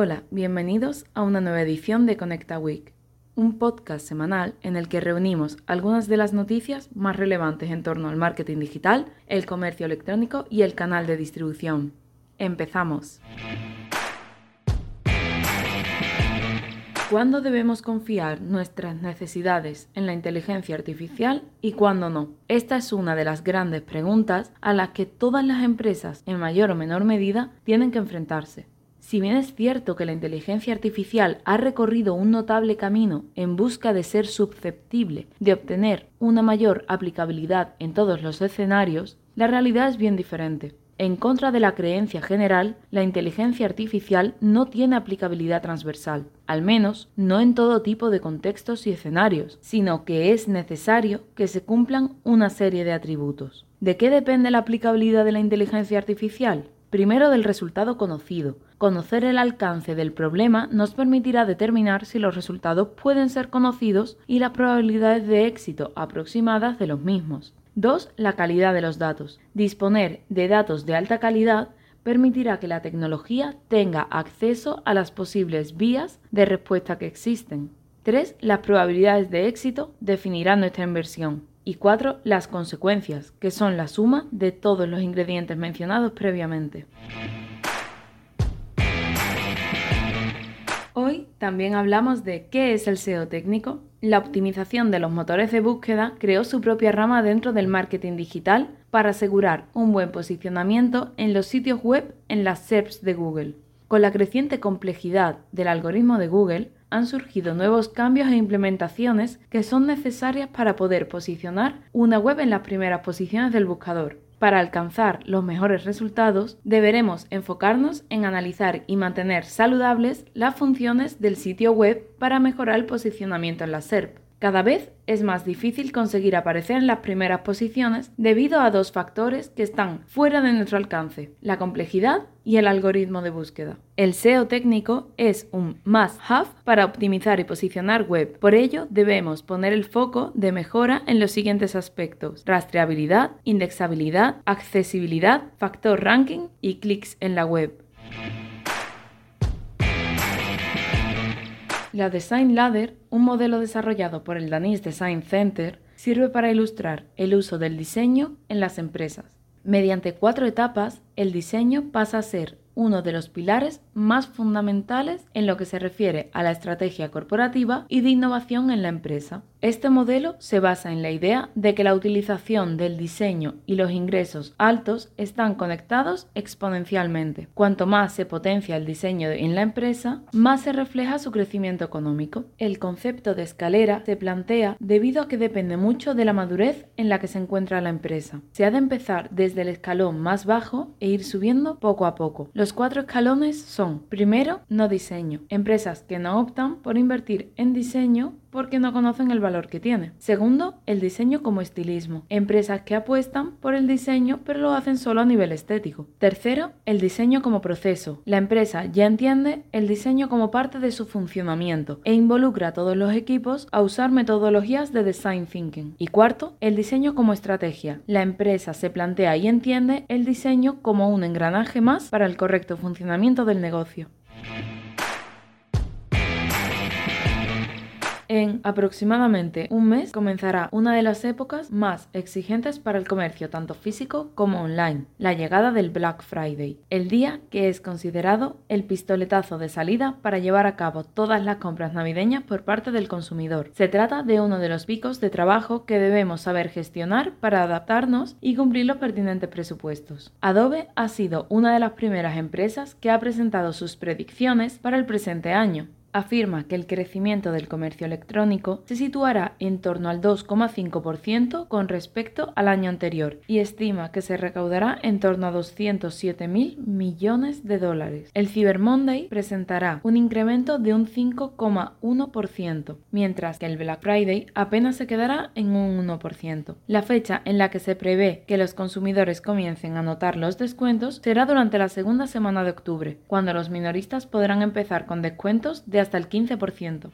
Hola, bienvenidos a una nueva edición de Conecta Week, un podcast semanal en el que reunimos algunas de las noticias más relevantes en torno al marketing digital, el comercio electrónico y el canal de distribución. Empezamos. ¿Cuándo debemos confiar nuestras necesidades en la inteligencia artificial y cuándo no? Esta es una de las grandes preguntas a las que todas las empresas, en mayor o menor medida, tienen que enfrentarse. Si bien es cierto que la inteligencia artificial ha recorrido un notable camino en busca de ser susceptible de obtener una mayor aplicabilidad en todos los escenarios, la realidad es bien diferente. En contra de la creencia general, la inteligencia artificial no tiene aplicabilidad transversal, al menos no en todo tipo de contextos y escenarios, sino que es necesario que se cumplan una serie de atributos. ¿De qué depende la aplicabilidad de la inteligencia artificial? Primero del resultado conocido. Conocer el alcance del problema nos permitirá determinar si los resultados pueden ser conocidos y las probabilidades de éxito aproximadas de los mismos. 2. La calidad de los datos. Disponer de datos de alta calidad permitirá que la tecnología tenga acceso a las posibles vías de respuesta que existen. 3. Las probabilidades de éxito definirán nuestra inversión. Y cuatro, las consecuencias, que son la suma de todos los ingredientes mencionados previamente. Hoy también hablamos de qué es el SEO técnico. La optimización de los motores de búsqueda creó su propia rama dentro del marketing digital para asegurar un buen posicionamiento en los sitios web en las SERPs de Google. Con la creciente complejidad del algoritmo de Google, han surgido nuevos cambios e implementaciones que son necesarias para poder posicionar una web en las primeras posiciones del buscador. Para alcanzar los mejores resultados, deberemos enfocarnos en analizar y mantener saludables las funciones del sitio web para mejorar el posicionamiento en la SERP. Cada vez es más difícil conseguir aparecer en las primeras posiciones debido a dos factores que están fuera de nuestro alcance, la complejidad y el algoritmo de búsqueda. El SEO técnico es un must-have para optimizar y posicionar web. Por ello, debemos poner el foco de mejora en los siguientes aspectos. Rastreabilidad, indexabilidad, accesibilidad, factor ranking y clics en la web. La Design Ladder, un modelo desarrollado por el Danish Design Center, sirve para ilustrar el uso del diseño en las empresas. Mediante cuatro etapas, el diseño pasa a ser uno de los pilares más fundamentales en lo que se refiere a la estrategia corporativa y de innovación en la empresa. Este modelo se basa en la idea de que la utilización del diseño y los ingresos altos están conectados exponencialmente. Cuanto más se potencia el diseño en la empresa, más se refleja su crecimiento económico. El concepto de escalera se plantea debido a que depende mucho de la madurez en la que se encuentra la empresa. Se ha de empezar desde el escalón más bajo e ir subiendo poco a poco. Los cuatro escalones son, primero, no diseño. Empresas que no optan por invertir en diseño porque no conocen el valor que tiene. Segundo, el diseño como estilismo. Empresas que apuestan por el diseño pero lo hacen solo a nivel estético. Tercero, el diseño como proceso. La empresa ya entiende el diseño como parte de su funcionamiento e involucra a todos los equipos a usar metodologías de design thinking. Y cuarto, el diseño como estrategia. La empresa se plantea y entiende el diseño como un engranaje más para el correcto funcionamiento del negocio. En aproximadamente un mes comenzará una de las épocas más exigentes para el comercio tanto físico como online, la llegada del Black Friday, el día que es considerado el pistoletazo de salida para llevar a cabo todas las compras navideñas por parte del consumidor. Se trata de uno de los picos de trabajo que debemos saber gestionar para adaptarnos y cumplir los pertinentes presupuestos. Adobe ha sido una de las primeras empresas que ha presentado sus predicciones para el presente año, afirma que el crecimiento del comercio electrónico se situará en torno al 2,5% con respecto al año anterior y estima que se recaudará en torno a 207 mil millones de dólares. El Cyber Monday presentará un incremento de un 5,1%, mientras que el Black Friday apenas se quedará en un 1%. La fecha en la que se prevé que los consumidores comiencen a notar los descuentos será durante la segunda semana de octubre, cuando los minoristas podrán empezar con descuentos de hasta el 15%.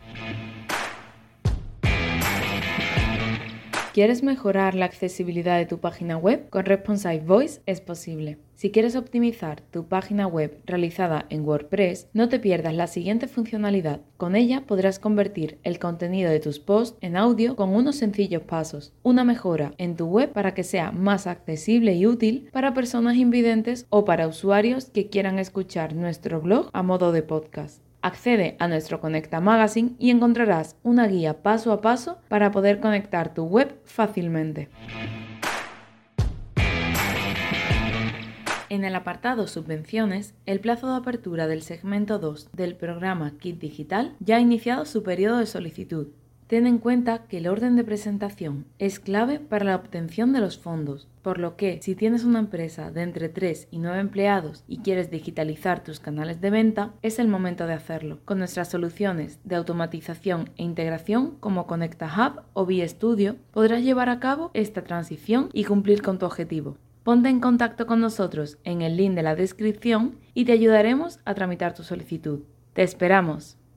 ¿Quieres mejorar la accesibilidad de tu página web? Con Responsive Voice es posible. Si quieres optimizar tu página web realizada en WordPress, no te pierdas la siguiente funcionalidad. Con ella podrás convertir el contenido de tus posts en audio con unos sencillos pasos. Una mejora en tu web para que sea más accesible y útil para personas invidentes o para usuarios que quieran escuchar nuestro blog a modo de podcast. Accede a nuestro Conecta Magazine y encontrarás una guía paso a paso para poder conectar tu web fácilmente. En el apartado Subvenciones, el plazo de apertura del segmento 2 del programa Kit Digital ya ha iniciado su periodo de solicitud Ten en cuenta que el orden de presentación es clave para la obtención de los fondos, por lo que si tienes una empresa de entre 3 y 9 empleados y quieres digitalizar tus canales de venta, es el momento de hacerlo, con nuestras soluciones de automatización e integración como Conecta Hub o Studio, podrás llevar a cabo esta transición y cumplir con tu objetivo. Ponte en contacto con nosotros en el link de la descripción y te ayudaremos a tramitar tu solicitud. ¡Te esperamos!